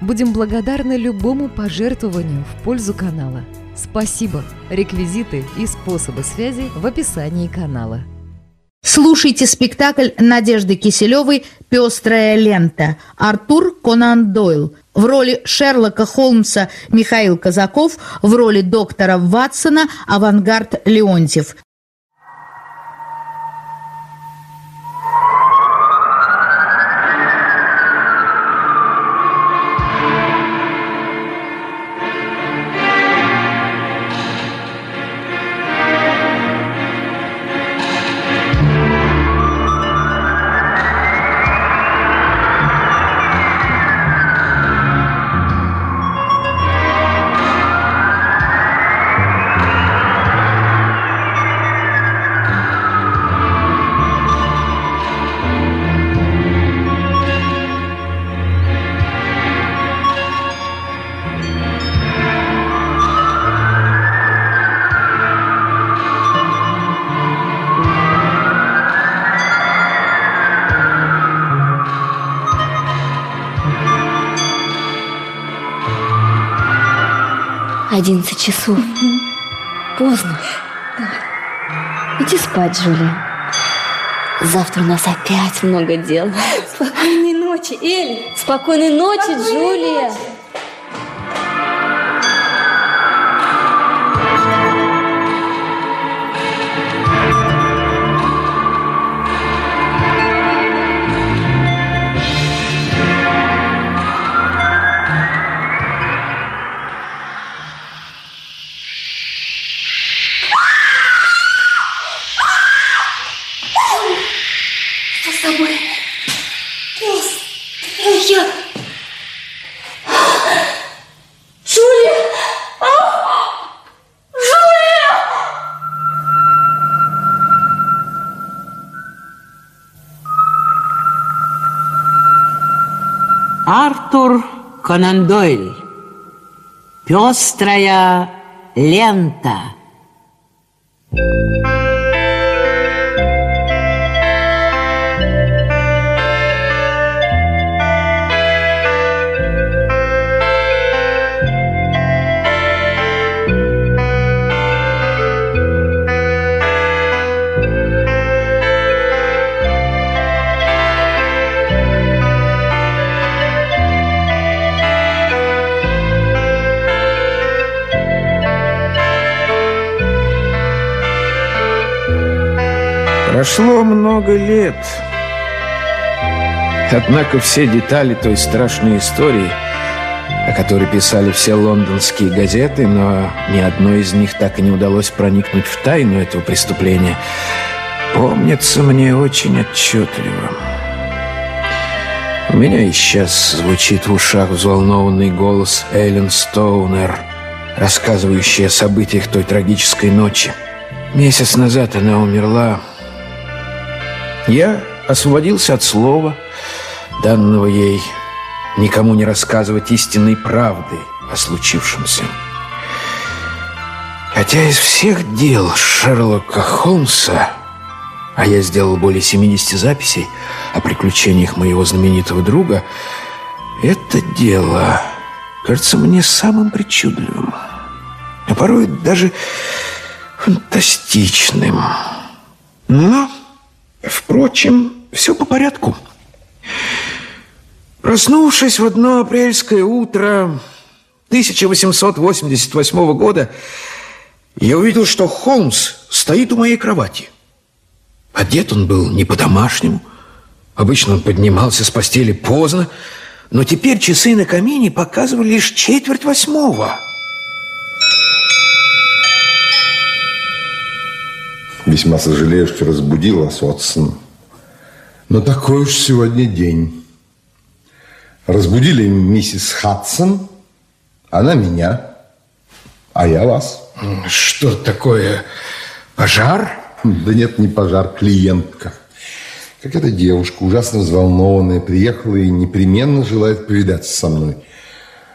Будем благодарны любому пожертвованию в пользу канала. Спасибо! Реквизиты и способы связи в описании канала. Слушайте спектакль Надежды Киселевой «Пестрая лента». Артур Конан Дойл. В роли Шерлока Холмса Михаил Казаков, в роли доктора Ватсона Авангард Леонтьев. Одиннадцать часов. Поздно. Иди спать, Джулия. Завтра у нас опять много дел. Спокойной ночи, Элли. Спокойной ночи, Джулия. Что Конан Дойль. Пестрая лента. Прошло много лет. Однако все детали той страшной истории, о которой писали все лондонские газеты, но ни одной из них так и не удалось проникнуть в тайну этого преступления, помнится мне очень отчетливо. У меня и сейчас звучит в ушах взволнованный голос Эллен Стоунер, рассказывающий о событиях той трагической ночи. Месяц назад она умерла, я освободился от слова, данного ей никому не рассказывать истинной правды о случившемся. Хотя из всех дел Шерлока Холмса, а я сделал более 70 записей о приключениях моего знаменитого друга, это дело кажется мне самым причудливым, а порой даже фантастичным. Но... Впрочем, все по порядку. Проснувшись в одно апрельское утро 1888 года, я увидел, что Холмс стоит у моей кровати. Одет он был не по-домашнему. Обычно он поднимался с постели поздно, но теперь часы на камине показывали лишь четверть восьмого. Весьма сожалею, что разбудил вас, Отсон. Но такой уж сегодня день. Разбудили миссис Хадсон, она меня. А я вас. Что такое? Пожар? Да нет, не пожар, клиентка. Как эта девушка, ужасно взволнованная, приехала и непременно желает повидаться со мной.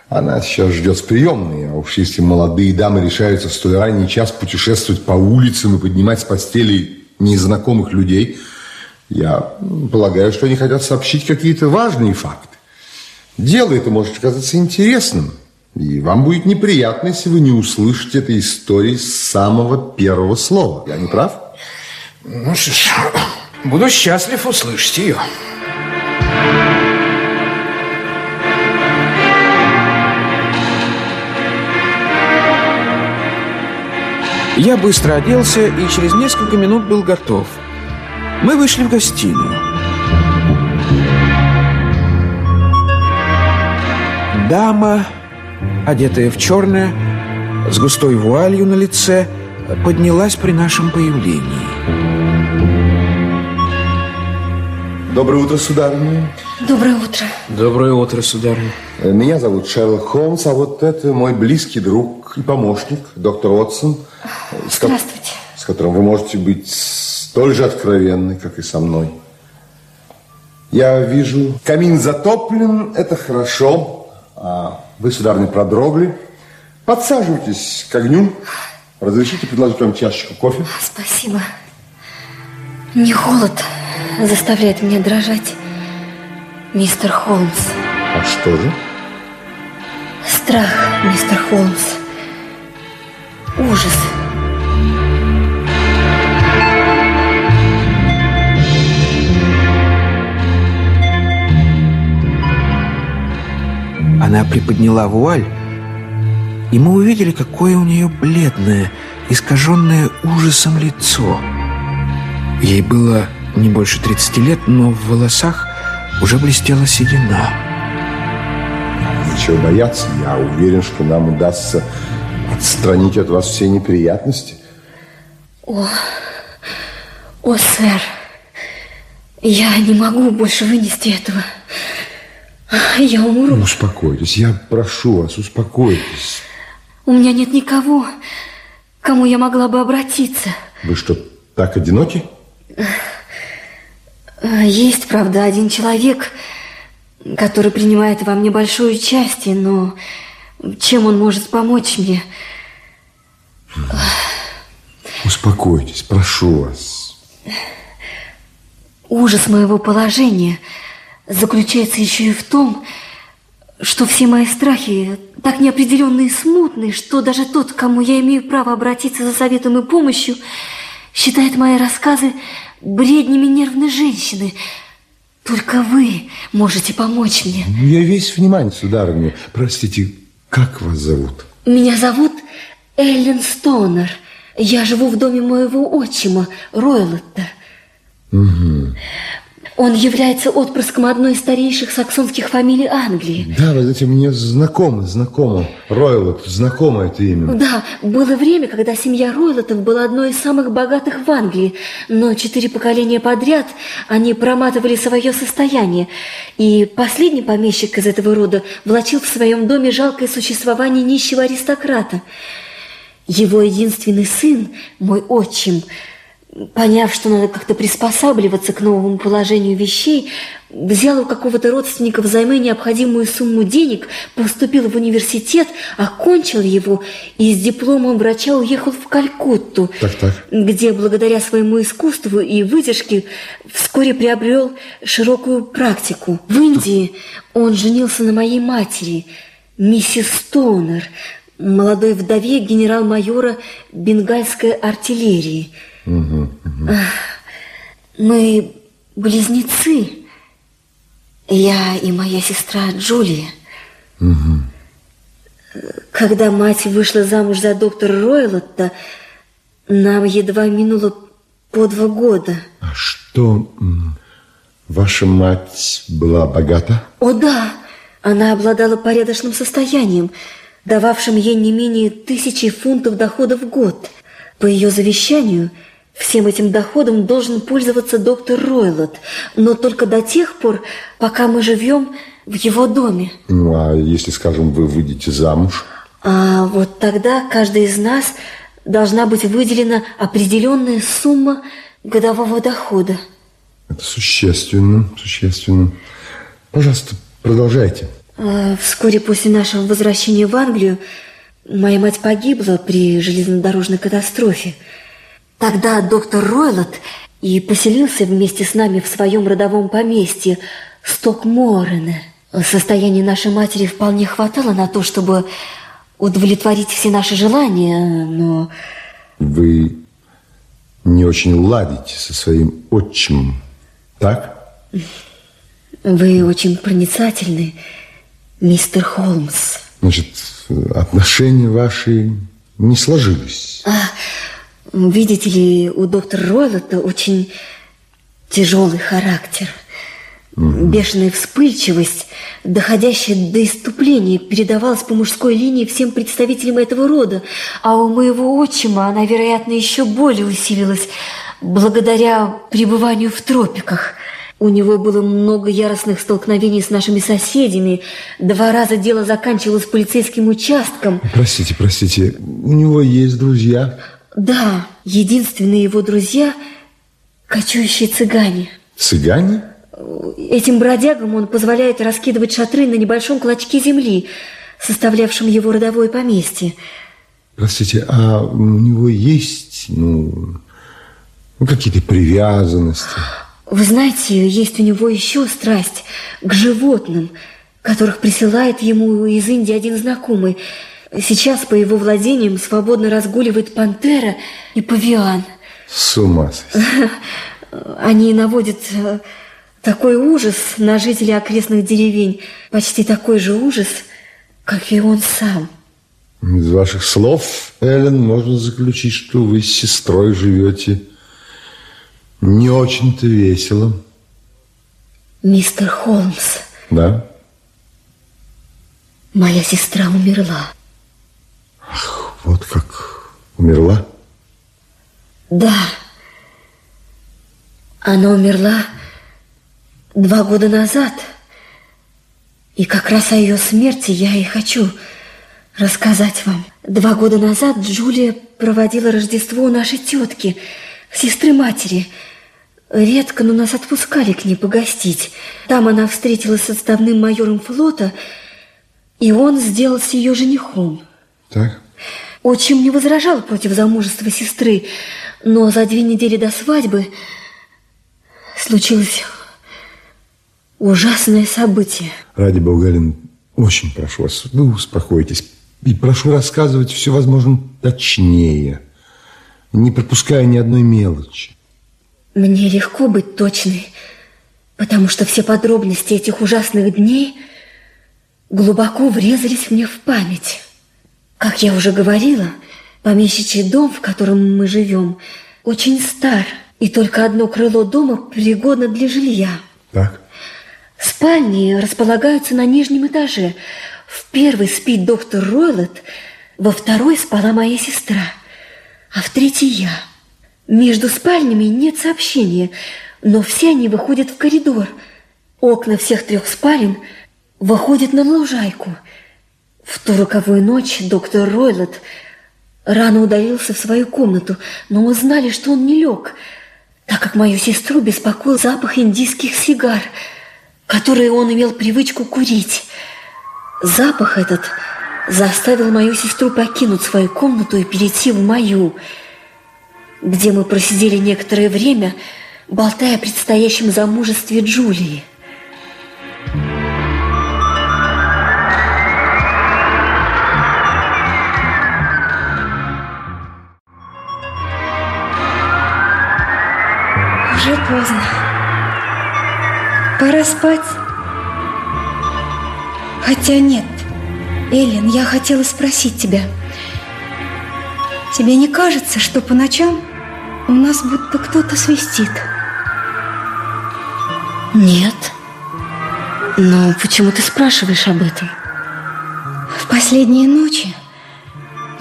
Она сейчас ждет в приемной, а уж если молодые дамы решаются в столь ранний час путешествовать по улицам и поднимать с постели незнакомых людей, я полагаю, что они хотят сообщить какие-то важные факты. Дело это может казаться интересным, и вам будет неприятно, если вы не услышите этой истории с самого первого слова. Я не прав? Ну что ж, буду счастлив услышать ее. Я быстро оделся и через несколько минут был готов. Мы вышли в гостиную. Дама, одетая в черное, с густой вуалью на лице, поднялась при нашем появлении. Доброе утро, сударыня. Доброе утро. Доброе утро, сударыня. Э, Меня зовут Шерлок Холмс, а вот это мой близкий друг и помощник, доктор Уотсон. С ко- Здравствуйте. С которым вы можете быть столь же откровенны, как и со мной. Я вижу, камин затоплен, это хорошо. А вы, сударыня, продрогли. Подсаживайтесь к огню. Разрешите предложить вам чашечку кофе? Спасибо. Не холод заставляет меня дрожать, мистер Холмс. А что же? Страх, мистер Холмс. Ужас. Она приподняла вуаль, и мы увидели, какое у нее бледное, искаженное ужасом лицо. Ей было не больше 30 лет, но в волосах уже блестела седина. Нечего бояться. Я уверен, что нам удастся отстранить от вас все неприятности. О, о, сэр, я не могу больше вынести этого. Я умру. Успокойтесь, я прошу вас, успокойтесь. У меня нет никого, к кому я могла бы обратиться. Вы что, так одиноки? А, Есть, правда, один человек, который принимает во мне большое участие, но чем он может помочь мне? Успокойтесь, прошу вас. Ужас моего положения заключается еще и в том, что все мои страхи так неопределенные и смутные, что даже тот, к кому я имею право обратиться за советом и помощью, считает мои рассказы бреднями нервной женщины. Только вы можете помочь мне. Ну, Я весь внимание, сударыня. Простите, как вас зовут? Меня зовут Эллен Стоунер. Я живу в доме моего отчима, Ройлотта. Он является отпрыском одной из старейших саксонских фамилий Англии. Да, вы знаете, мне знакомо, знакомо. Ройлот, знакомо это имя. Да, было время, когда семья Ройлотов была одной из самых богатых в Англии, но четыре поколения подряд они проматывали свое состояние, и последний помещик из этого рода влачил в своем доме жалкое существование нищего аристократа. Его единственный сын, мой отчим, поняв, что надо как-то приспосабливаться к новому положению вещей, взял у какого-то родственника взаймы необходимую сумму денег, поступил в университет, окончил его и с дипломом врача уехал в Калькутту, Так, так. где благодаря своему искусству и выдержке вскоре приобрел широкую практику. В Индии он женился на моей матери, миссис Стоунер, молодой вдове генерал-майора бенгальской артиллерии. Ах, Мы близнецы, я и моя сестра Джулия. Когда мать вышла замуж за доктора Ройлотта, нам едва минуло по два года. А что, ваша мать была богата? О да, она обладала порядочным состоянием, дававшим ей не менее тысячи фунтов дохода в год. По ее завещанию всем этим доходом должен пользоваться доктор Ройлот, но только до тех пор, пока мы живем в его доме. Ну, а если, скажем, вы выйдете замуж? А вот тогда каждый из нас должна быть выделена определенная сумма годового дохода. Это существенно, существенно. Пожалуйста, продолжайте. А, Вскоре после нашего возвращения в Англию моя мать погибла при железнодорожной катастрофе. Тогда доктор Ройлот и поселился вместе с нами в своем родовом поместье Стокморене. Состояние нашей матери вполне хватало на то, чтобы удовлетворить все наши желания, но... Вы не очень ладите со своим отчимом, так? Вы очень проницательны, мистер Холмс. Значит, отношения ваши не сложились. А, видите ли, у доктора Ройлота очень тяжелый характер. Бешеная вспыльчивость, доходящая до иступления, передавалась по мужской линии всем представителям этого рода, а у моего отчима она, вероятно, еще более усилилась благодаря пребыванию в тропиках. У него было много яростных столкновений с нашими соседями. Два раза дело заканчивалось полицейским участком. Простите, простите, у него есть друзья? Да, единственные его друзья – кочующие цыгане. Цыгане? Этим бродягам он позволяет раскидывать шатры на небольшом клочке земли, составлявшем его родовое поместье. Простите, а у него есть, ну, ну какие-то привязанности? Вы знаете, есть у него еще страсть к животным, которых присылает ему из Индии один знакомый. Сейчас по его владениям свободно разгуливает пантера и павиан. С ума сойти. Они наводят э, такой ужас на жителей окрестных деревень, почти такой же ужас, как и он сам. Из ваших слов, Эллен, можно заключить, что вы с сестрой живете не очень-то весело. Мистер Холмс, Да? моя сестра умерла. Вот как умерла? Да, она умерла два года назад. И как раз о ее смерти я и хочу рассказать вам. Два года назад Джулия проводила Рождество у нашей тетки, сестры матери. Редко, но нас отпускали к ней погостить. Там она встретилась с отставным майором флота, и он сделался ее женихом. Так? Отчим не возражал против замужества сестры, но за две недели до свадьбы случилось ужасное событие. Ради бога, Эллен, очень прошу вас, вы успокойтесь. И прошу рассказывать все, возможно, точнее, не пропуская ни одной мелочи. Мне легко быть точной, потому что все подробности этих ужасных дней глубоко врезались мне в память. Как я уже говорила, помещичий дом, в котором мы живем, очень стар, и только одно крыло дома пригодно для жилья. Так? Спальни располагаются на нижнем этаже. В первой спит доктор Ройлот, во второй спала моя сестра, а в третьей я. Между спальнями нет сообщения, но все они выходят в коридор. Окна всех трех спален выходят на лужайку. В ту роковую ночь доктор Ройлот рано удалился в свою комнату, но мы знали, что он не лег, так как мою сестру беспокоил запах индийских сигар, которые он имел привычку курить. Запах этот заставил мою сестру покинуть свою комнату и перейти в мою, где мы просидели некоторое время, болтая о предстоящем замужестве Джулии. Уже поздно. Пора спать. Хотя нет. Эллен, я хотела спросить тебя. Тебе не кажется, что по ночам у нас будто кто-то свистит? Нет. Но почему ты спрашиваешь об этом? В последние ночи,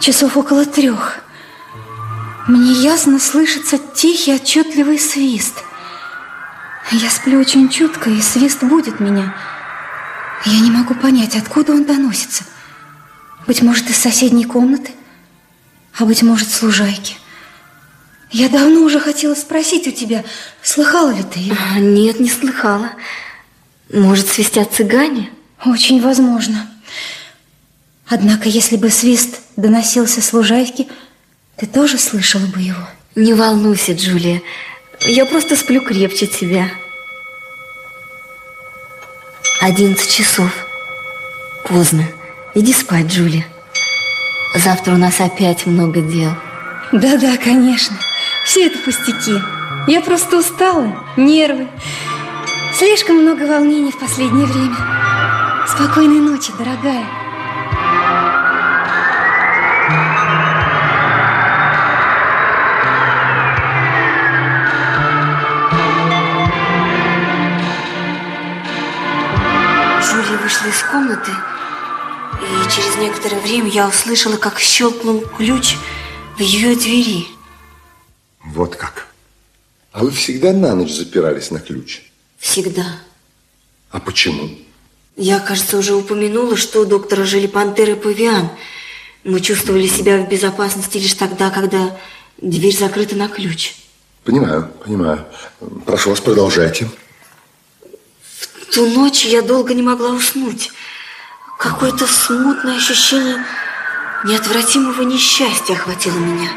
часов около трех, мне ясно слышится тихий, отчетливый свист. Я сплю очень чутко, и свист будет меня. Я не могу понять, откуда он доносится. Быть может, из соседней комнаты, а быть может, с лужайки. Я давно уже хотела спросить у тебя, слыхала ли ты его? А, нет, не слыхала. Может, свистят цыгане? Очень возможно. Однако, если бы свист доносился с лужайки, ты тоже слышала бы его. Не волнуйся, Джулия. Я просто сплю крепче тебя. Одиннадцать часов. Поздно. Иди спать, Джулия. Завтра у нас опять много дел. Да-да, конечно. Все это пустяки. Я просто устала, нервы. Слишком много волнений в последнее время. Спокойной ночи, дорогая. Вышла из комнаты, и через некоторое время я услышала, как щелкнул ключ в ее двери. Вот как. А вы всегда на ночь запирались на ключ? Всегда. А почему? Я, кажется, уже упомянула, что у доктора жили пантеры и павиан. Мы чувствовали себя в безопасности лишь тогда, когда дверь закрыта на ключ. Понимаю, понимаю. Прошу вас, продолжайте. Ту ночь я долго не могла уснуть. Какое-то смутное ощущение неотвратимого несчастья охватило меня.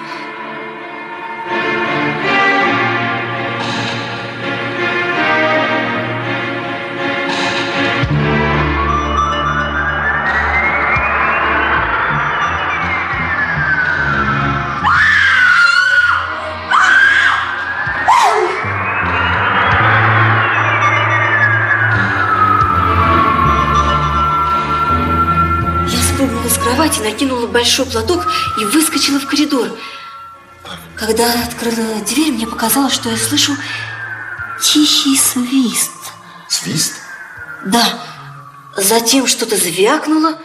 Большой платок и выскочила в коридор. Когда открыла дверь, мне показалось, что я слышу тихий свист. Свист? Да, затем что-то звякнуло,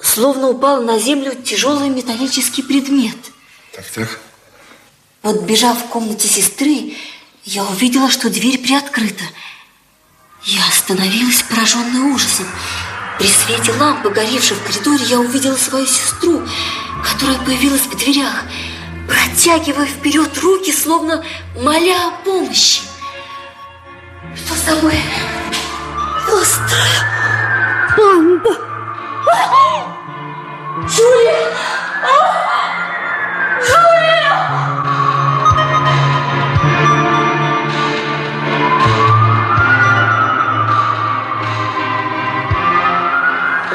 словно упал на землю тяжелый металлический предмет. Так, так. Подбежав в комнате сестры, я увидела, что дверь приоткрыта. Я остановилась, пораженная ужасом. При свете лампы, горевшей в коридоре, я увидела свою сестру, которая появилась в дверях, протягивая вперед руки, словно моля о помощи. Что с тобой? Острая банда! Джулия!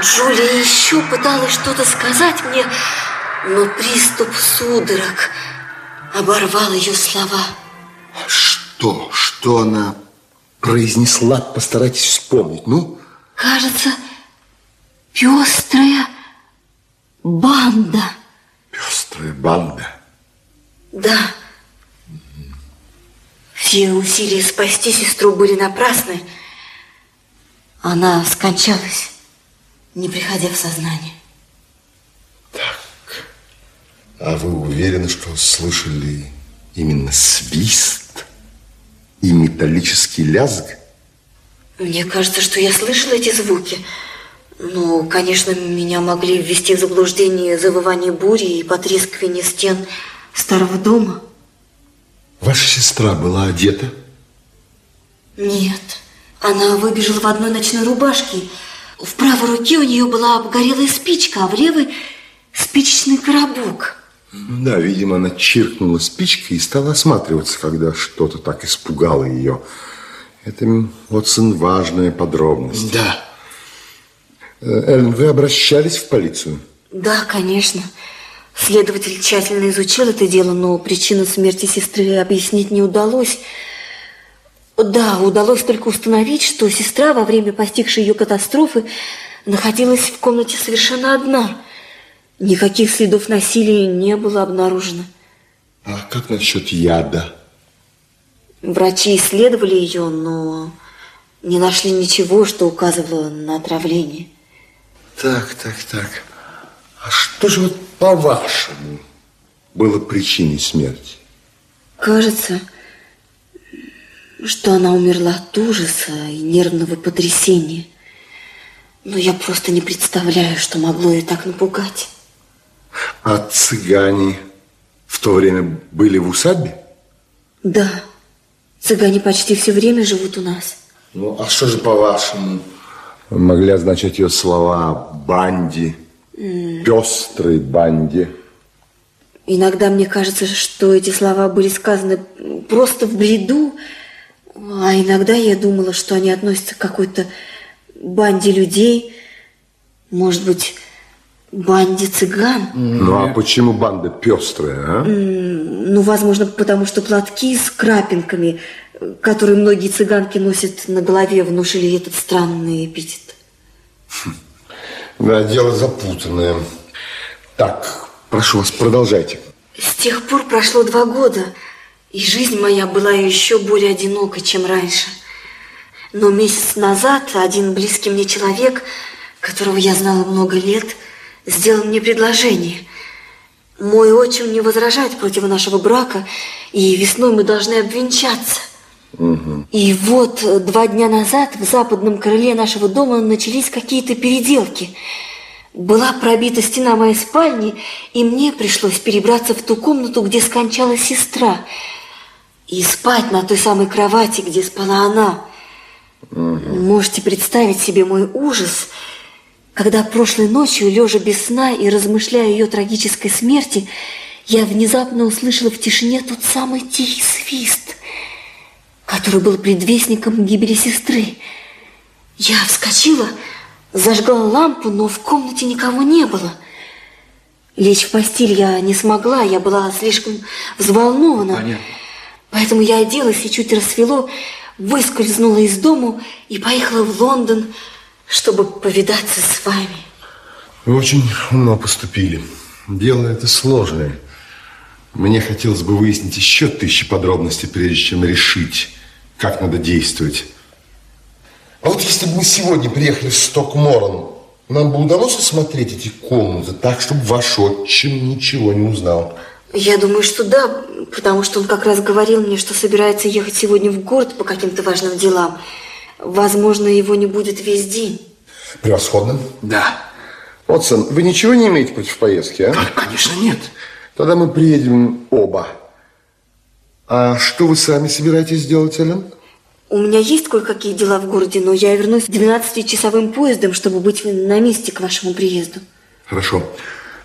Джулия еще пыталась что-то сказать мне, но приступ судорог оборвал ее слова. Что? Что она произнесла? Постарайтесь вспомнить. Ну? Кажется, пестрая банда. Пестрая банда. Да. Все усилия спасти сестру были напрасны. Она скончалась, не приходя в сознание. А вы уверены, что слышали именно свист и металлический лязг? Мне кажется, что я слышала эти звуки. Но, конечно, меня могли ввести в заблуждение завывание бури и потрескивание стен старого дома. Ваша сестра была одета? Нет, она выбежала в одной ночной рубашке. В правой руке у нее была обгорелая спичка, а в левой спичечный коробок. Да, видимо, она чиркнула спичкой и стала осматриваться, когда что-то так испугало ее. Это, Watson, важная подробность. Да. Э, Эллен, вы обращались в полицию? Да, конечно. Следователь тщательно изучил это дело, но причину смерти сестры объяснить не удалось. Да, удалось только установить, что сестра во время постигшей ее катастрофы находилась в комнате совершенно одна. Никаких следов насилия не было обнаружено. А как насчет яда? Врачи исследовали ее, но не нашли ничего, что указывало на отравление. Так, так, так. А что же вот по-вашему было причиной смерти? Кажется, что она умерла от ужаса и нервного потрясения. Но я просто не представляю, что могло ее так напугать. А цыгане в то время были в усадьбе? Да, цыгане почти все время живут у нас. Ну, а что же, по-вашему, могли означать ее слова «банди», «пестрой банде»? Иногда мне кажется, что эти слова были сказаны просто в бреду, а иногда я думала, что они относятся к какой-то банде людей, может быть, банде цыган. Ну, а почему банда пестрая, а? Ну, возможно, потому что платки с крапинками, которые многие цыганки носят на голове, внушили этот странный эпитет. Да, дело запутанное. Так, прошу вас, продолжайте. С тех пор прошло два года, и жизнь моя была еще более одинокой, чем раньше. Но месяц назад один близкий мне человек, которого я знала много лет, сделал мне предложение. Мой отчим не возражает против нашего брака, и весной мы должны обвенчаться. И вот э, два дня назад в западном крыле нашего дома начались какие-то переделки. Была пробита стена моей спальни, и мне пришлось перебраться в ту комнату, где скончалась сестра, и спать на той самой кровати, где спала она. Можете представить себе мой ужас, когда прошлой ночью, лежа без сна и размышляя о ее трагической смерти, я внезапно услышала в тишине тот самый тихий свист, который был предвестником гибели сестры. Я вскочила, зажгла лампу, но в комнате никого не было. Лечь в постель я не смогла, я была слишком взволнована. Понятно. Поэтому я оделась и чуть рассвело, выскользнула из дому и поехала в Лондон, чтобы повидаться с вами. Вы очень умно поступили. Дело это сложное. Мне хотелось бы выяснить еще тысячи подробностей, прежде чем решить, как надо действовать. А вот если бы мы сегодня приехали в Стокморн, нам бы удалось осмотреть эти комнаты так, чтобы ваш отчим ничего не узнал. Я думаю, что да, потому что он как раз говорил мне, что собирается ехать сегодня в город по каким-то важным делам. Возможно, его не будет весь день. Превосходно. Да. Отсон, вы ничего не имеете против поездки, а? Конечно, нет. Тогда мы приедем оба. А что вы сами собираетесь делать, Эллен? У меня есть кое-какие дела в городе, но я вернусь 12-часовым поездом, чтобы быть на месте к вашему приезду. Хорошо.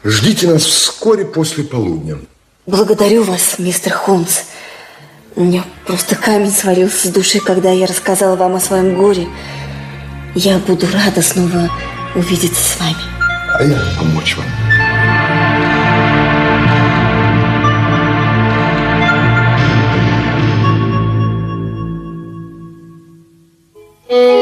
Ждите нас вскоре после полудня. Благодарю вас, мистер Холмс. У меня просто камень свалился с души, когда я рассказала вам о своем горе. Я буду рада снова увидеться с вами. А я помочь вам. Да,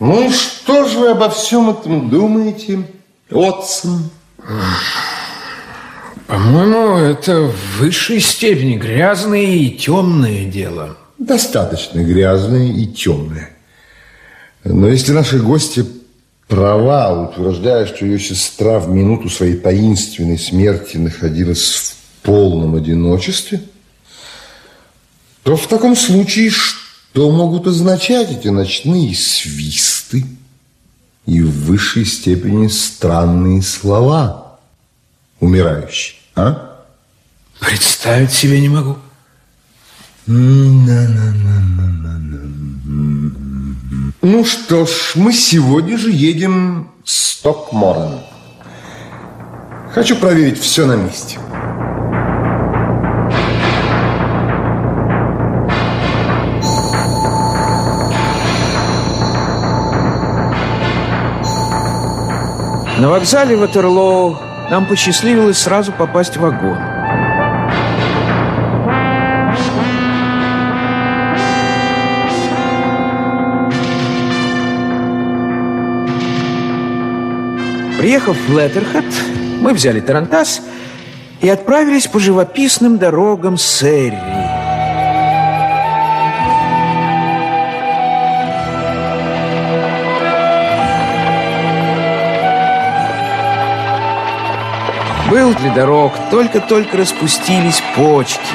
Ну и что же вы обо всем этом думаете, Отсон? По-моему, это в высшей степени грязное и темное дело. Достаточно грязное и темное. Но если наши гости права, утверждая, что ее сестра в минуту своей таинственной смерти находилась в полном одиночестве, то в таком случае что могут означать эти ночные свисты и в высшей степени странные слова умирающие, а? Представить себе не могу. Ну что ж, мы сегодня же едем в Стокморн. Хочу проверить все на месте. На вокзале Ватерлоу нам посчастливилось сразу попасть в вагон. Приехав в Леттерхед, мы взяли Тарантас и отправились по живописным дорогам Серри. Был для дорог, только-только распустились почки,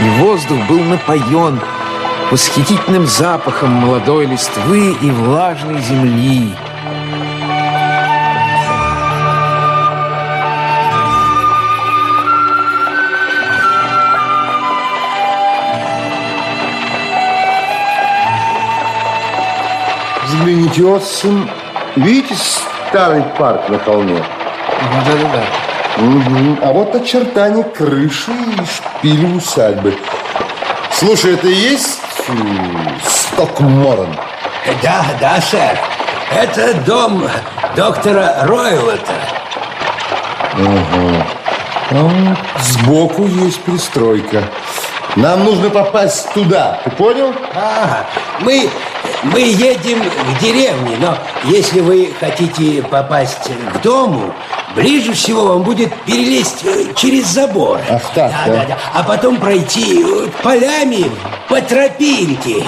и воздух был напоен восхитительным запахом молодой листвы и влажной земли. Взгляните, Отсон, видите старый парк на холме? Да-да-да. Мгм. А вот очертания крыши и шпили усадьбы. Слушай, это и есть м, Стокморн? Да, да, сэр. Это дом доктора Ройлота. А, Сбоку есть пристройка. Нам нужно попасть туда, ты понял? А, мы, мы едем к деревне, но если вы хотите попасть к дому, ближе всего вам будет перелезть э, через забор. Ах так, да, да? да, да. А потом пройти э, полями по тропинке.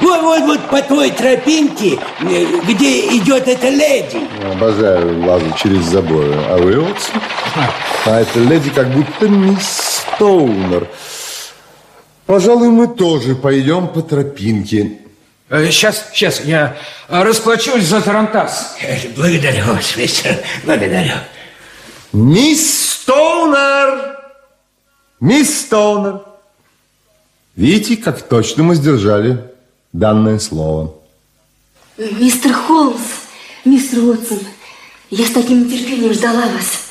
Вот, вот, вот по той тропинке, э, где идет эта леди. Обожаю лазать через заборы. А вы, Отсон? А эта леди как будто мисс Стоунер. Пожалуй, мы тоже пойдем по тропинке. Сейчас, сейчас, я расплачусь за Тарантас. Благодарю вас, мистер, благодарю. Мисс Стоунер! Мисс Стоунер! Видите, как точно мы сдержали данное слово. Мистер Холмс, мистер Уотсон, я с таким нетерпением ждала вас.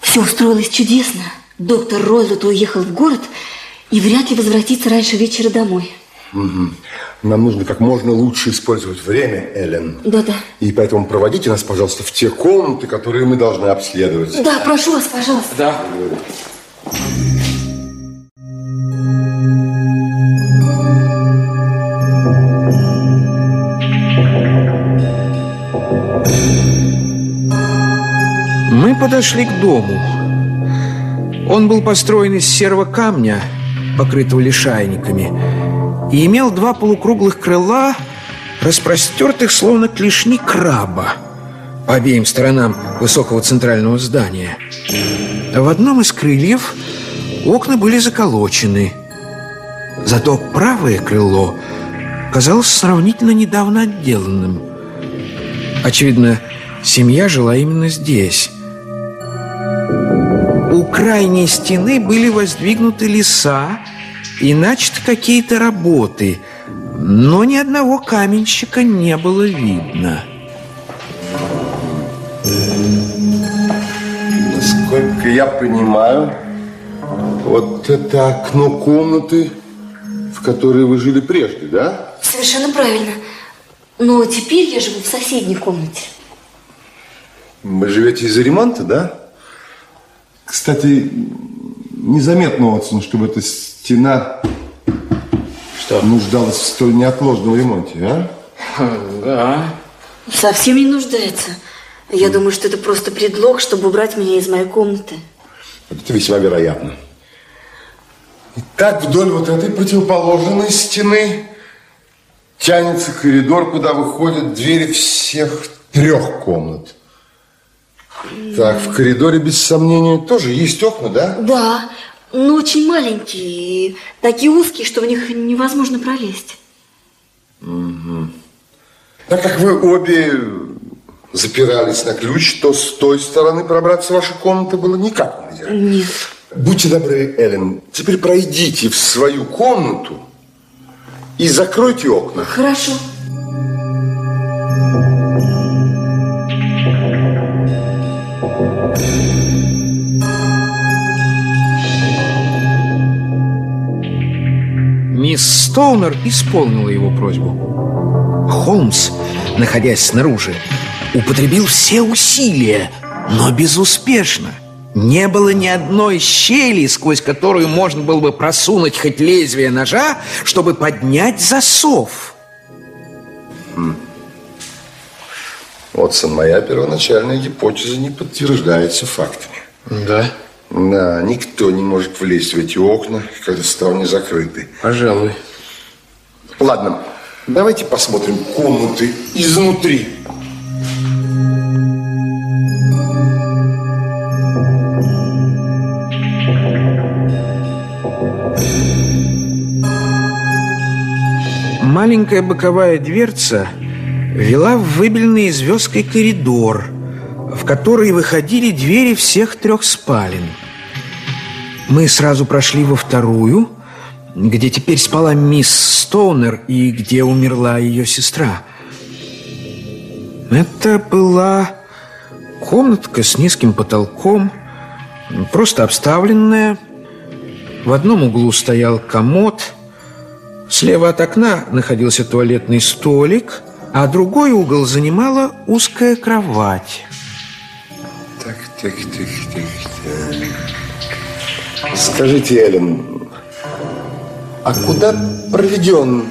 Все устроилось чудесно. Доктор Ройлот уехал в город и вряд ли возвратится раньше вечера домой. Нам нужно как можно лучше использовать время, Эллен. Да-да. И поэтому проводите нас, пожалуйста, в те комнаты, которые мы должны обследовать. Да, прошу вас, пожалуйста. Да. Мы подошли к дому. Он был построен из серого камня, покрытого лишайниками, и имел два полукруглых крыла, распростертых словно клешни краба по обеим сторонам высокого центрального здания. В одном из крыльев окна были заколочены. Зато правое крыло казалось сравнительно недавно отделанным. Очевидно, семья жила именно здесь. У крайней стены были воздвигнуты леса и начаты какие-то работы, но ни одного каменщика не было видно. Насколько я понимаю, вот это окно комнаты, в которой вы жили прежде, да? Совершенно правильно. Но теперь я живу в соседней комнате. Вы живете из-за ремонта, да? Кстати, незаметно, Отсон, чтобы эта стена Что? нуждалась в столь неотложном ремонте, а? Да. Совсем не нуждается. Я думаю, что это просто предлог, чтобы убрать меня из моей комнаты. Это весьма вероятно. Итак, вдоль вот этой противоположной стены тянется коридор, куда выходят двери всех трех комнат. Так, в коридоре, без сомнения, тоже есть окна, да? Да, но очень маленькие, такие узкие, что в них невозможно пролезть. Так как вы обе запирались на ключ, то с той стороны пробраться в вашу комнату было никак нельзя. Нет. Будьте добры, Эллен, теперь пройдите в свою комнату и закройте окна. Хорошо. Стоунер исполнила его просьбу. Холмс, находясь снаружи, употребил все усилия, но безуспешно. Не было ни одной щели, сквозь которую можно было бы просунуть хоть лезвие ножа, чтобы поднять засов. Отсон, моя первоначальная гипотеза не подтверждается фактами. Да, Да, никто не может влезть в эти окна, когда ставни закрыты. пожалуй. Ладно, давайте посмотрим комнаты изнутри. Маленькая боковая дверца вела в выбеленный звездкой коридор, в который выходили двери всех трех спален. Мы сразу прошли во вторую – где теперь спала мисс Стоунер и где умерла ее сестра. Это была комнатка с низким потолком, просто обставленная. В одном углу стоял комод, слева от окна находился туалетный столик, а другой угол занимала узкая кровать. Так, так, так, так, так. Скажите, Эллен, а куда проведен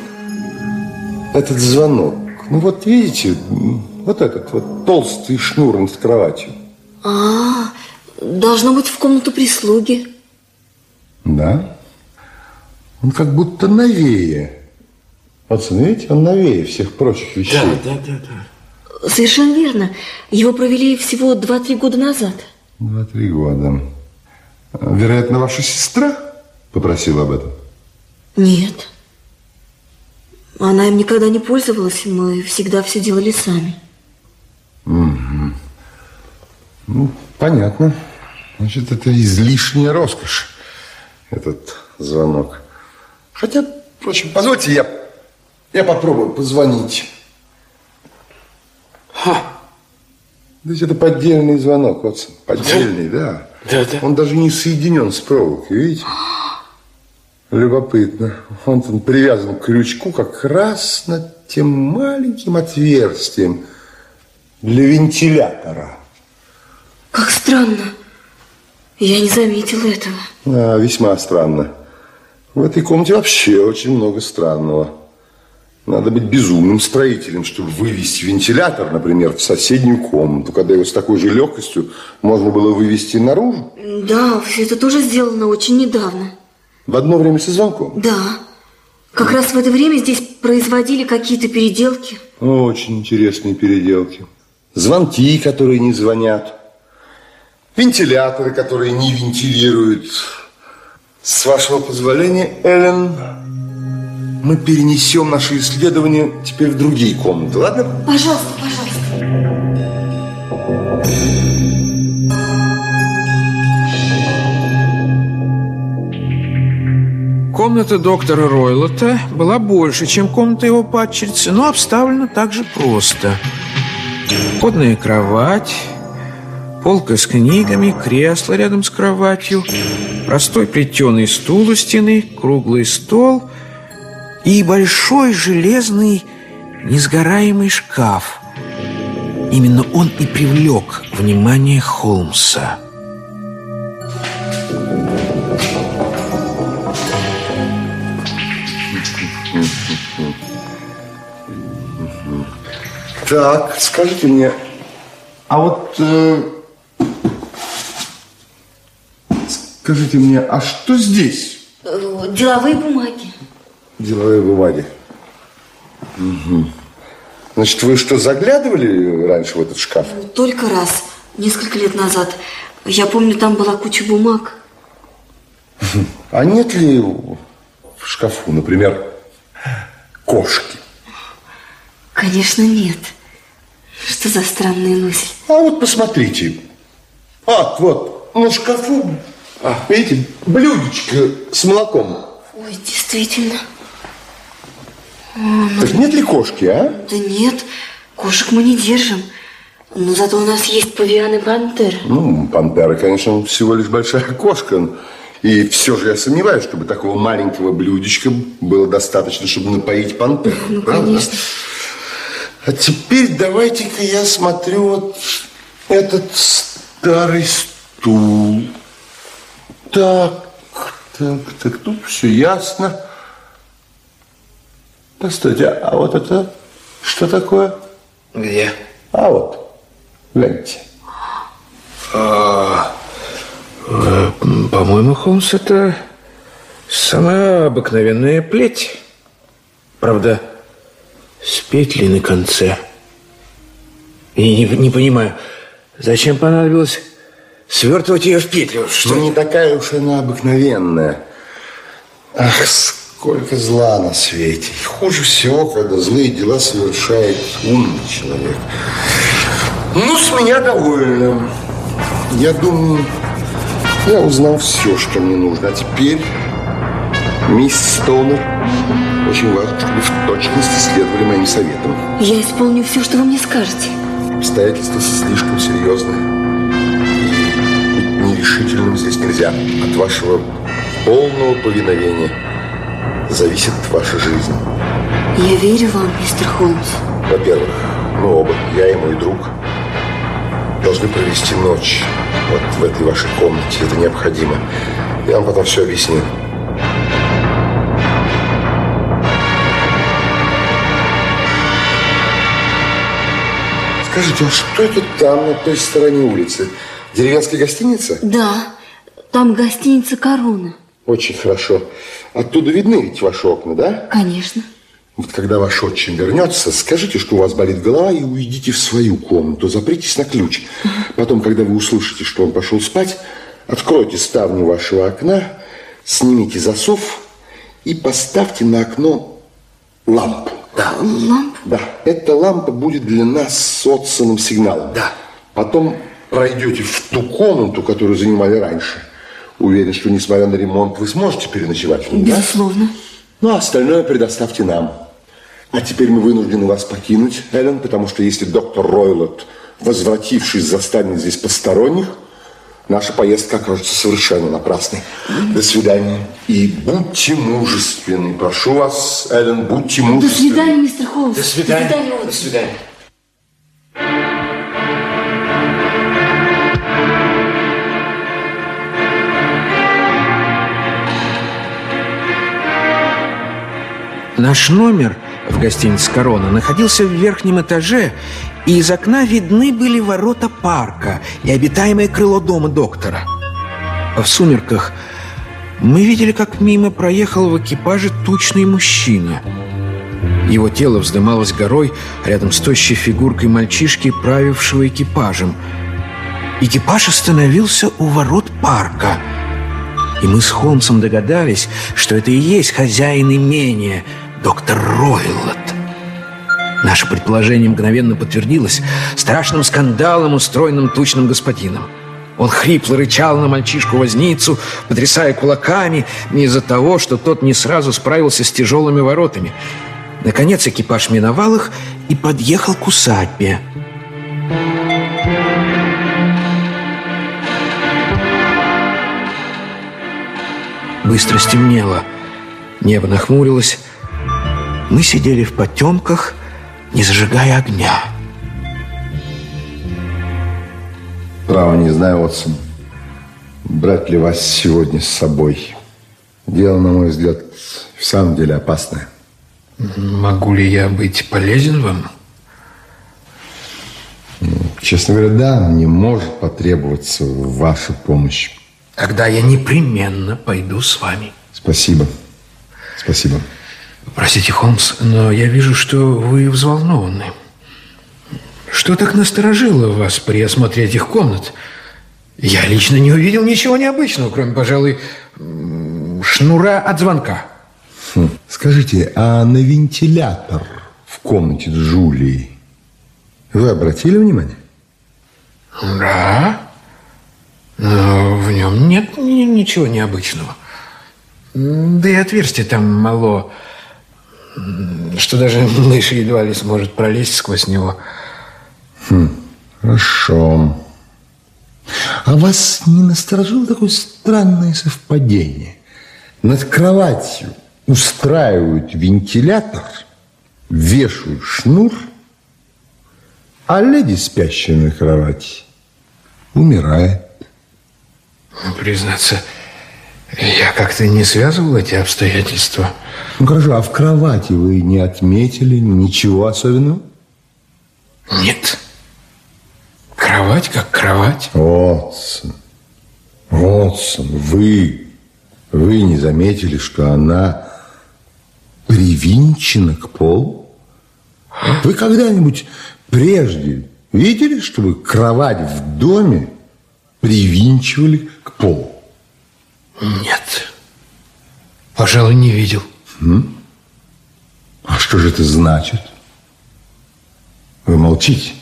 этот звонок? Ну вот видите, вот этот вот толстый шнур над кроватью. А, должно быть в комнату прислуги. Да? Он как будто новее. Вот, видите, он новее всех прочих вещей. Да, да, да, да. Совершенно верно. Его провели всего 2-3 года назад. Два-три года. Вероятно, ваша сестра попросила об этом? Нет. Она им никогда не пользовалась, мы всегда все делали сами. Угу. Ну, понятно. Значит, это излишняя роскошь, этот звонок. Хотя, впрочем, позвольте, я, я попробую позвонить. Ха! То есть это поддельный звонок, вот поддельный, да. Да, да. Он даже не соединен с проволокой, видите? Любопытно. Он там привязан к крючку как раз над тем маленьким отверстием для вентилятора. Как странно. Я не заметила этого. А, весьма странно. В этой комнате вообще очень много странного. Надо быть безумным строителем, чтобы вывести вентилятор, например, в соседнюю комнату, когда его с такой же легкостью можно было вывести наружу. Да, все это тоже сделано очень недавно. В одно время со звонком. Да. Как раз в это время здесь производили какие-то переделки. Очень интересные переделки. Звонки, которые не звонят. Вентиляторы, которые не вентилируют. С вашего позволения, Эллен, мы перенесем наши исследования теперь в другие комнаты, ладно? Пожалуйста, пожалуйста. Комната доктора Ройлота была больше, чем комната его падчерицы, но обставлена также просто. Подная кровать, полка с книгами, кресло рядом с кроватью, простой плетеный стул у стены, круглый стол и большой железный несгораемый шкаф. Именно он и привлек внимание Холмса. Так, скажите мне, а вот э, скажите мне, а что здесь? Э, Деловые бумаги. Деловые бумаги. Мгм. Значит, вы что, заглядывали раньше в этот шкаф? Только раз, несколько лет назад. Я помню, там была куча бумаг. А нет ли в шкафу, например, кошки? Конечно, нет. Что за странная мысль? А вот посмотрите. А, вот, на шкафу, а, видите, блюдечко с молоком. Ой, действительно. Так нет ли кошки, а? Да нет, кошек мы не держим. Но зато у нас есть павиан и пантера. Ну, пантера, конечно, всего лишь большая кошка. И все же я сомневаюсь, чтобы такого маленького блюдечка было достаточно, чтобы напоить пантеру. Ну, правда? конечно. А теперь давайте-ка я смотрю вот этот старый стул. Так, так, так, тут все ясно. Постойте, а вот это что такое? Где? А вот, гляньте. А, э, По-моему, Холмс, это самая обыкновенная плеть. Правда, с петлей на конце. И не, не понимаю, зачем понадобилось свертывать ее в петлю? Что Ну, не такая уж она обыкновенная. Ах, Сколько зла на свете. И хуже всего, когда злые дела совершает умный человек. Ну, с меня довольно. Я думаю, я узнал все, что мне нужно. А теперь, мисс Стоунер, очень важно, чтобы в точности следовали моим советам. Я исполню все, что вы мне скажете. Обстоятельства слишком серьезные. И нерешительным здесь нельзя. От вашего полного повиновения зависит ваша жизнь. Я верю вам, мистер Холмс. Во-первых, мы оба, я и мой друг, должны провести ночь вот в этой вашей комнате. Это необходимо. Я вам потом все объясню. Скажите, а что это там, на той стороне улицы? Деревенская гостиница? Да, там гостиница «Корона». Очень хорошо. Оттуда видны ведь ваши окна, да? Конечно. Вот когда ваш отчим вернется, скажите, что у вас болит голова, и уйдите в свою комнату, запритесь на ключ. Потом, когда вы услышите, что он пошел спать, откройте ставню вашего окна, снимите засов и поставьте на окно лампу. Да. Лампу? Да, эта лампа будет для нас социальным сигналом. Да. Потом пройдете в ту комнату, которую занимали раньше. Уверен, что, несмотря на ремонт, вы сможете переночевать в ней, да? Безусловно. Ну, а остальное предоставьте нам. А теперь мы вынуждены вас покинуть, Эллен, потому что если доктор Ройлот, возвратившись, застанет здесь посторонних, наша поездка окажется совершенно напрасной. До свидания. И будьте мужественны. Прошу вас, Эллен, будьте До мужественны. свидания, мистер Холмс. До свидания. До свидания, До свидания. Наш номер в гостинице «Корона» находился в верхнем этаже, и из окна видны были ворота парка и обитаемое крыло дома доктора. В сумерках мы видели, как мимо проехал в экипаже тучный мужчина. Его тело вздымалось горой рядом с тощей фигуркой мальчишки, правившего экипажем. Экипаж остановился у ворот парка – и мы с Холмсом догадались, что это и есть хозяин имения, доктор Ройлот. Наше предположение мгновенно подтвердилось страшным скандалом, устроенным тучным господином. Он хрипло рычал на мальчишку-возницу, потрясая кулаками из-за того, что тот не сразу справился с тяжелыми воротами. Наконец экипаж миновал их и подъехал к усадьбе. Быстро стемнело. Небо нахмурилось. Мы сидели в потемках, не зажигая огня. Право не знаю, Отсон, брать ли вас сегодня с собой. Дело, на мой взгляд, в самом деле опасное. Могу ли я быть полезен вам? Честно говоря, да, мне может потребоваться ваша помощь. Тогда я непременно пойду с вами. Спасибо. Спасибо. Простите, Холмс, но я вижу, что вы взволнованы. Что так насторожило вас при осмотре этих комнат? Я лично не увидел ничего необычного, кроме, пожалуй, шнура от звонка. Хм. Скажите, а на вентилятор в комнате Джулии вы обратили внимание? Да, но в нем нет ни- ничего необычного. Да и отверстие там мало, что даже мышь едва ли сможет пролезть сквозь него. Хорошо. А вас не насторожило такое странное совпадение? Над кроватью устраивают вентилятор, вешают шнур, а леди, спящая на кровати, умирает. Признаться, я как-то не связывал эти обстоятельства. Ну хорошо, а в кровати вы не отметили ничего особенного? Нет. Кровать как кровать. Отсон, Отсон, вы, вы не заметили, что она привинчена к полу? Вы когда-нибудь прежде видели, чтобы кровать в доме привинчивали к полу? Нет. Пожалуй, не видел. А что же это значит? Вы молчите.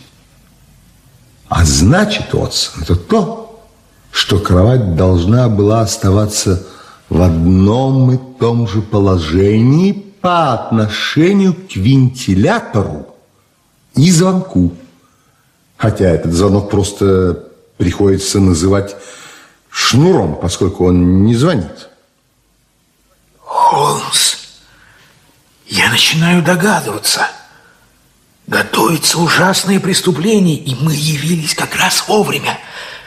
А значит, Отсон, это то, что кровать должна была оставаться в одном и том же положении по отношению к вентилятору и звонку. Хотя этот звонок просто приходится называть шнуром, поскольку он не звонит. Холмс, я начинаю догадываться. Готовится ужасное преступление, и мы явились как раз вовремя,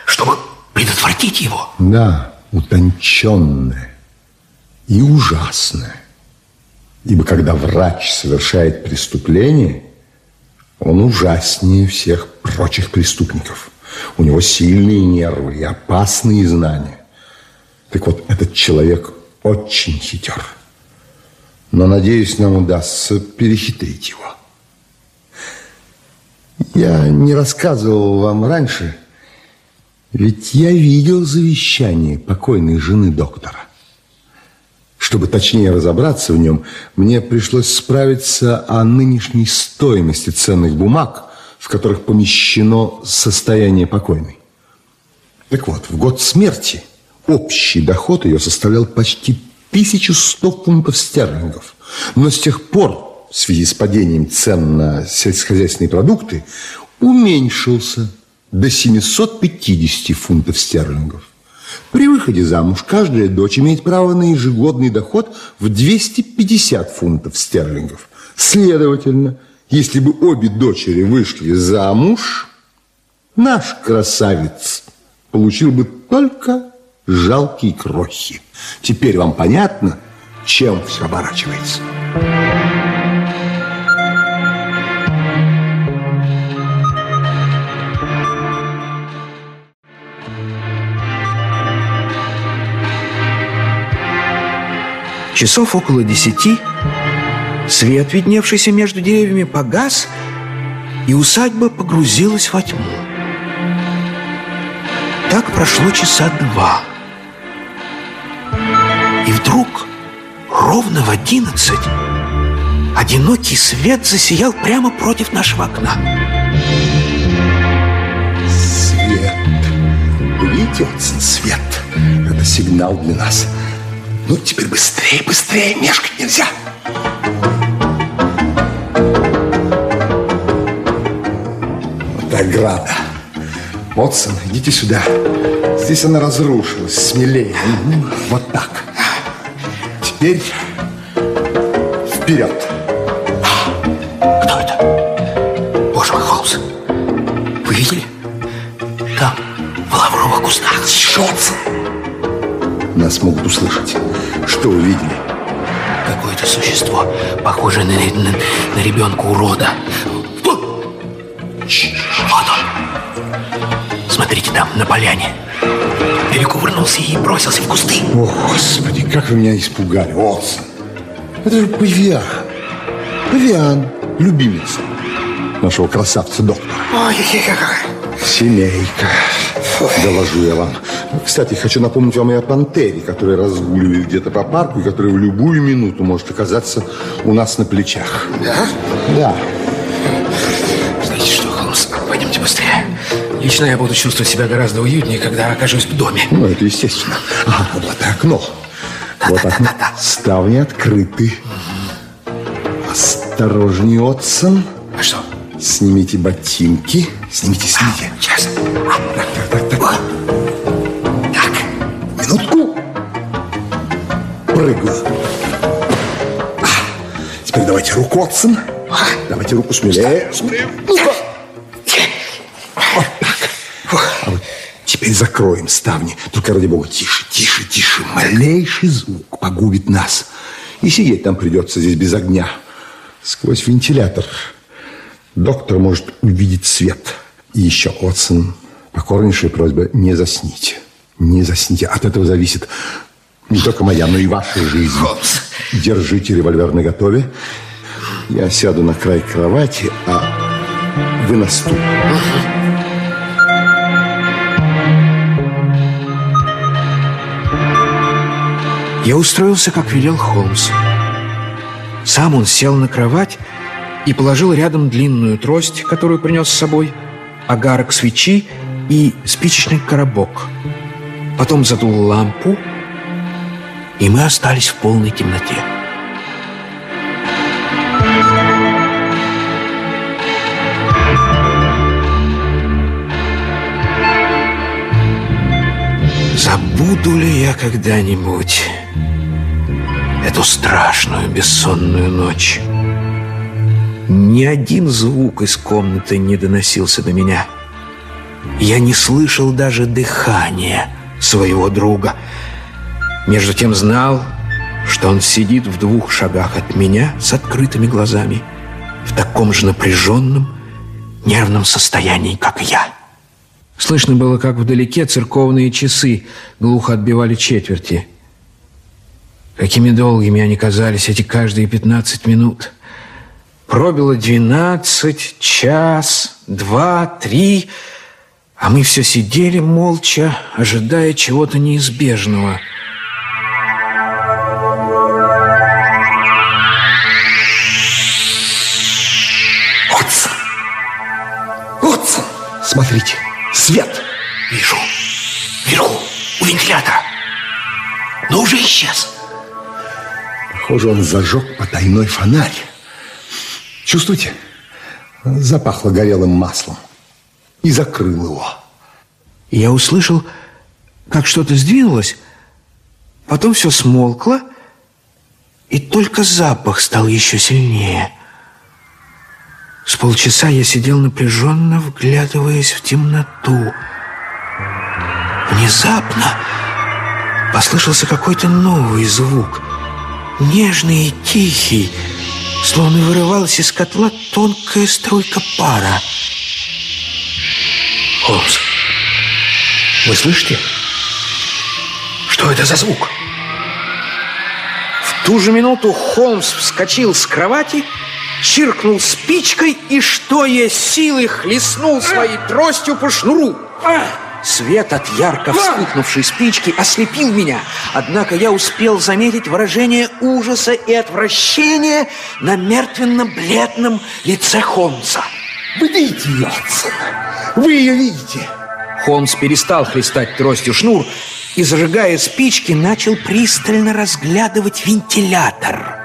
чтобы предотвратить его. Да, утонченное и ужасное. Ибо когда врач совершает преступление, он ужаснее всех прочих преступников. У него сильные нервы и опасные знания. Так вот, этот человек очень хитер. Но, надеюсь, нам удастся перехитрить его. Я не рассказывал вам раньше, ведь я видел завещание покойной жены доктора. Чтобы точнее разобраться в нем, мне пришлось справиться о нынешней стоимости ценных бумаг, которых помещено состояние покойной. Так вот, в год смерти общий доход ее составлял почти 1100 фунтов стерлингов. Но с тех пор, в связи с падением цен на сельскохозяйственные продукты, уменьшился до 750 фунтов стерлингов. При выходе замуж каждая дочь имеет право на ежегодный доход в 250 фунтов стерлингов. Следовательно, если бы обе дочери вышли замуж, наш красавец получил бы только жалкие крохи. Теперь вам понятно, чем все оборачивается? Часов около десяти свет, видневшийся между деревьями, погас, и усадьба погрузилась во тьму. Так прошло часа два. И вдруг, ровно в одиннадцать, одинокий свет засиял прямо против нашего окна. Свет. Вот свет. Это сигнал для нас. Ну, теперь быстрее, быстрее, мешкать нельзя. Вот ограда. Watson, идите сюда. Здесь она разрушилась, смелее. Мгм, Вот так. Теперь вперед. Кто это? Боже мой, Холмс, вы видели? Там, в лавровых кустах. Watson. Нас могут услышать. Что вы видели? Какое-то существо, похожее на, на, на ребенка-урода. Вот там, на поляне. Перекувырнулся и бросился в кусты. О, Господи, как вы меня испугали, Уотсон. Это же павиан. Павиан, любимец нашего красавца-доктора. Ой, Семейка, доложу я вам. Кстати, хочу напомнить вам и о пантере, которая разгуливает где-то по парку и которая в любую минуту может оказаться у нас на плечах. Да? Да. Лично я буду чувствовать себя гораздо уютнее, когда окажусь в доме. Ну, это естественно. Ага, вот окно. Вот окно. Ставни открыты. Осторожнее, Отсон. А что? Снимите ботинки. Снимите, снимите. Сейчас. Так, так, так, так. Так. Минутку. Прыгаю. А, Теперь давайте руку, Отсон. Давайте руку смелее. Смелее. Ну-ка. Теперь закроем ставни. Только ради бога, тише, тише, тише. Малейший звук погубит нас. И сидеть нам придется здесь без огня. Сквозь вентилятор. Доктор может увидеть свет. И еще, Отсон, покорнейшая просьба, не засните. Не засните. От этого зависит не только моя, но и ваша жизнь. Держите револьвер наготове. Я сяду на край кровати, а вы на стул. Я устроился, как велел Холмс. Сам он сел на кровать и положил рядом длинную трость, которую принес с собой, огарок свечи и спичечный коробок. Потом задул лампу, и мы остались в полной темноте. Забуду ли я когда-нибудь эту страшную бессонную ночь? Ни один звук из комнаты не доносился до меня. Я не слышал даже дыхания своего друга. Между тем знал, что он сидит в двух шагах от меня с открытыми глазами, в таком же напряженном, нервном состоянии, как и я. Слышно было, как вдалеке церковные часы глухо отбивали четверти. Какими долгими они казались эти каждые пятнадцать минут. Пробило двенадцать, час, два, три, а мы все сидели молча, ожидая чего-то неизбежного. Смотрите, свет! Вижу. Вверху, у вентилятора. Но уже исчез. Похоже, он зажег потайной фонарь. Чувствуете? Запахло горелым маслом. И закрыл его. Я услышал, как что-то сдвинулось, потом все смолкло, и только запах стал еще сильнее. С полчаса я сидел напряженно, вглядываясь в темноту. Внезапно послышался какой-то новый звук, нежный и тихий, словно вырывалась из котла тонкая струйка пара. Холмс, вы слышите? Что это за звук? В ту же минуту Холмс вскочил с кровати, чиркнул спичкой и, что есть силы, хлестнул своей тростью по шнуру. Свет от ярко вспыхнувшей спички ослепил меня, однако я успел заметить выражение ужаса и отвращения на мертвенно-бледном лице Холмса. Вы видите ее? Вы ее видите? Холмс перестал хлестать тростью шнур и, зажигая спички, начал пристально разглядывать вентилятор.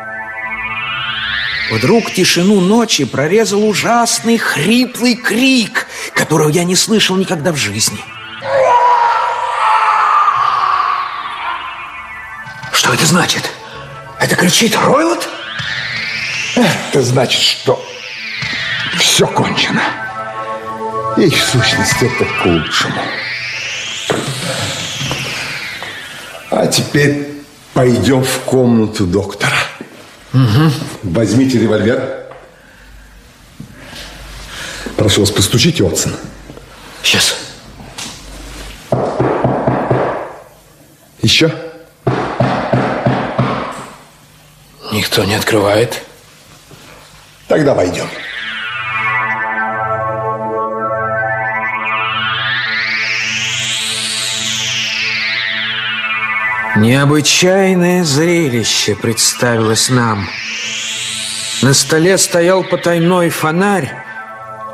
Вдруг тишину ночи прорезал ужасный хриплый крик, которого я не слышал никогда в жизни. Что это значит? Это кричит Ройлот? Это значит, что все кончено. И в сущности это к лучшему. А теперь пойдем в комнату доктора. Угу. Возьмите револьвер. Прошу вас, постучите, Отсон. Сейчас. Еще? Никто не открывает. Тогда войдем. Необычайное зрелище представилось нам. На столе стоял потайной фонарь,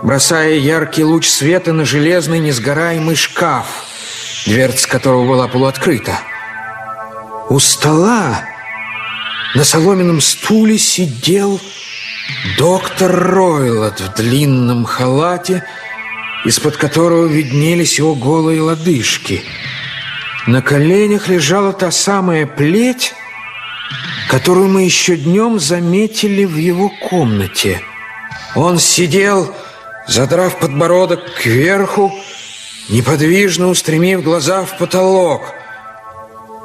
бросая яркий луч света на железный несгораемый шкаф, дверца которого была полуоткрыта. У стола на соломенном стуле сидел доктор Ройлот в длинном халате, из-под которого виднелись его голые лодыжки – на коленях лежала та самая плеть, которую мы еще днем заметили в его комнате. Он сидел, задрав подбородок кверху, неподвижно устремив глаза в потолок.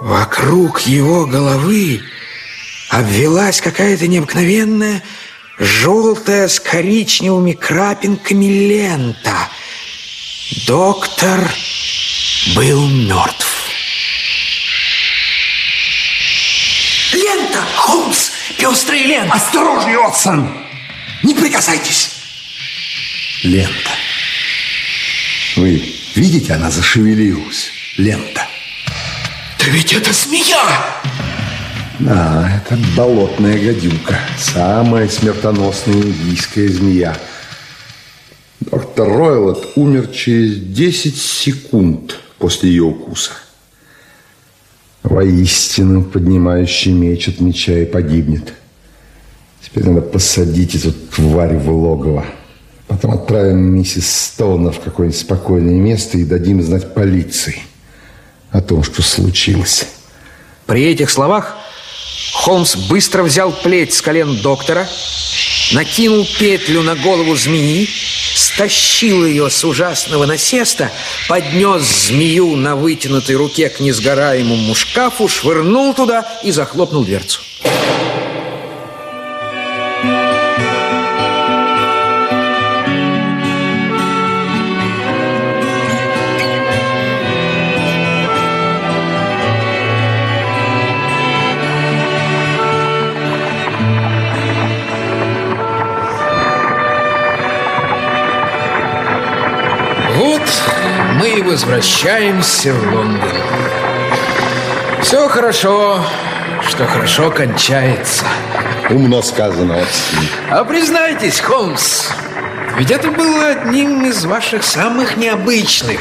Вокруг его головы обвелась какая-то необыкновенная желтая с коричневыми крапинками лента. Доктор был мертв. Лента, Холмс! Пестрая лента! Осторожнее, Отсон! Не прикасайтесь! Лента. Вы видите, она зашевелилась. Лента. Да ведь это змея! Да, это болотная гадюка. Самая смертоносная индийская змея. Доктор Ройлот умер через 10 секунд после ее укуса. Воистину, поднимающий меч от меча и погибнет. Теперь надо посадить эту тварь в логово. Потом отправим миссис Стоунер в какое-нибудь спокойное место и дадим знать полиции о том, что случилось. При этих словах Холмс быстро взял плеть с колен доктора, накинул петлю на голову змеи, стащил ее с ужасного насеста, поднес змею на вытянутой руке к несгораемому шкафу, швырнул туда и захлопнул дверцу. Возвращаемся в Лондон. Все хорошо, что хорошо кончается. Умно сказано, Отстин. А признайтесь, Холмс, ведь это было одним из ваших самых необычных,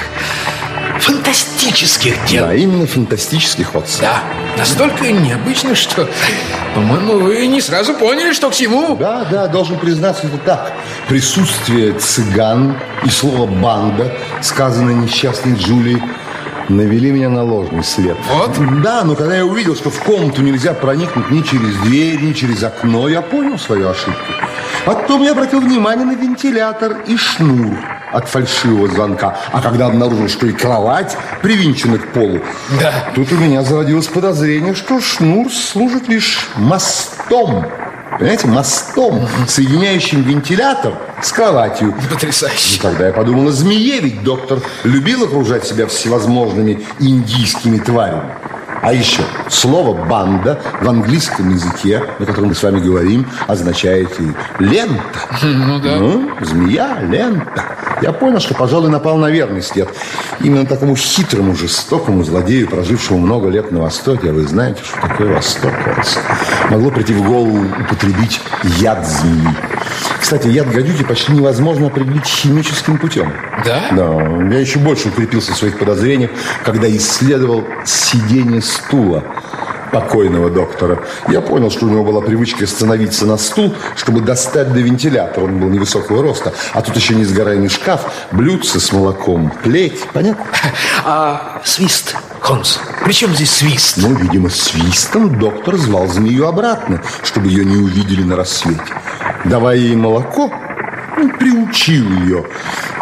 фантастических дел. Да, именно фантастических, Отстин. Да, настолько необычных, что, по-моему, вы не сразу поняли, что к чему. Да, да, должен признаться, это так. Присутствие цыган и слово «банда», сказанное несчастной Джулией, навели меня на ложный след. Вот. Да, но когда я увидел, что в комнату нельзя проникнуть ни через дверь, ни через окно, я понял свою ошибку. Потом я обратил внимание на вентилятор и шнур от фальшивого звонка. А когда обнаружил, что и кровать привинчена к полу, Да. тут у меня зародилось подозрение, что шнур служит лишь мостом. Понимаете, мостом, соединяющим вентилятор с кроватью. Потрясающе. И тогда я подумал змее, ведь доктор любил окружать себя всевозможными индийскими тварями. А еще слово «банда» в английском языке, на котором мы с вами говорим, означает и «лента». Ну да. Ну, змея, лента. Я понял, что, пожалуй, напал на верный след. Именно такому хитрому, жестокому злодею, прожившему много лет на Востоке, а вы знаете, что такое Восток, могло прийти в голову употребить яд змеи. Кстати, яд гадюки почти невозможно определить химическим путем. Да? Да, я еще больше укрепился в своих подозрениях, когда исследовал сиденье стула покойного доктора. Я понял, что у него была привычка становиться на стул, чтобы достать до вентилятора. Он был невысокого роста. А тут еще несгораемый шкаф, блюдце с молоком, плеть. Понятно? А свист, Холмс, при чем здесь свист? Ну, видимо, свистом доктор звал змею обратно, чтобы ее не увидели на рассвете. Давая ей молоко, приучил ее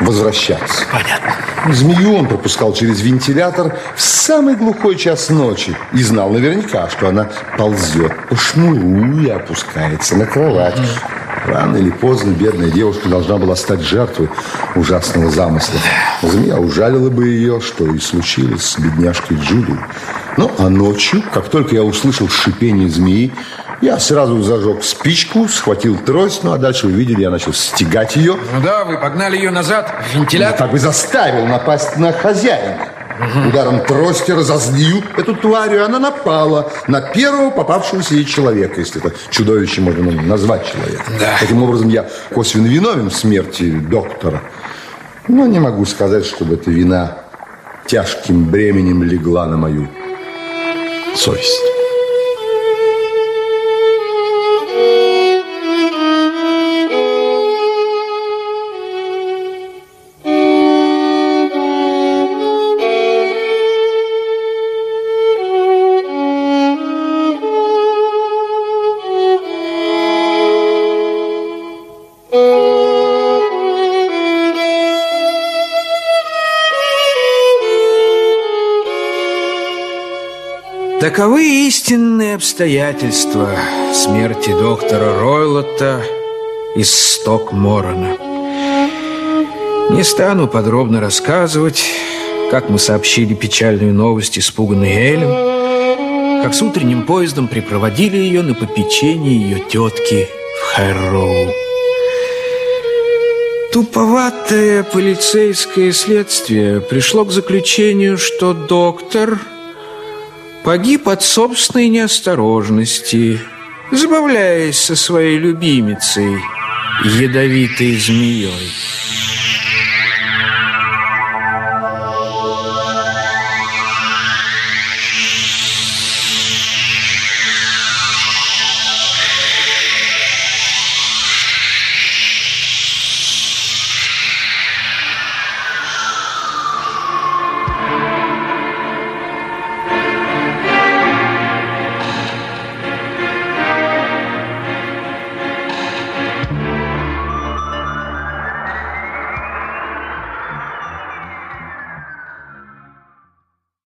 возвращаться. Понятно. Змею он пропускал через вентилятор в самый глухой час ночи и знал наверняка, что она ползет по шнуру и опускается на кровать. Рано или поздно бедная девушка должна была стать жертвой ужасного замысла. Змея ужалила бы ее, что и случилось с бедняжкой Джулией. Ну, а ночью, как только я услышал шипение змеи, я сразу зажег спичку, схватил трость, ну а дальше вы видели, я начал стегать ее. Ну да, вы погнали ее назад в Я вентилятор. как бы заставил напасть на хозяина. Ударом трости разозлил эту тварь, и она напала на первого попавшегося ей человека, если это чудовище можно назвать человеком. Да. Таким образом, я косвенно виновен в смерти доктора. Но не могу сказать, чтобы эта вина тяжким бременем легла на мою совесть. Таковы истинные обстоятельства смерти доктора Ройлотта из Стокморона. Не стану подробно рассказывать, как мы сообщили печальную новость испуганной Эллен, как с утренним поездом припроводили ее на попечение ее тетки в Хэрроу. Туповатое полицейское следствие пришло к заключению, что доктор погиб от собственной неосторожности, забавляясь со своей любимицей, ядовитой змеей.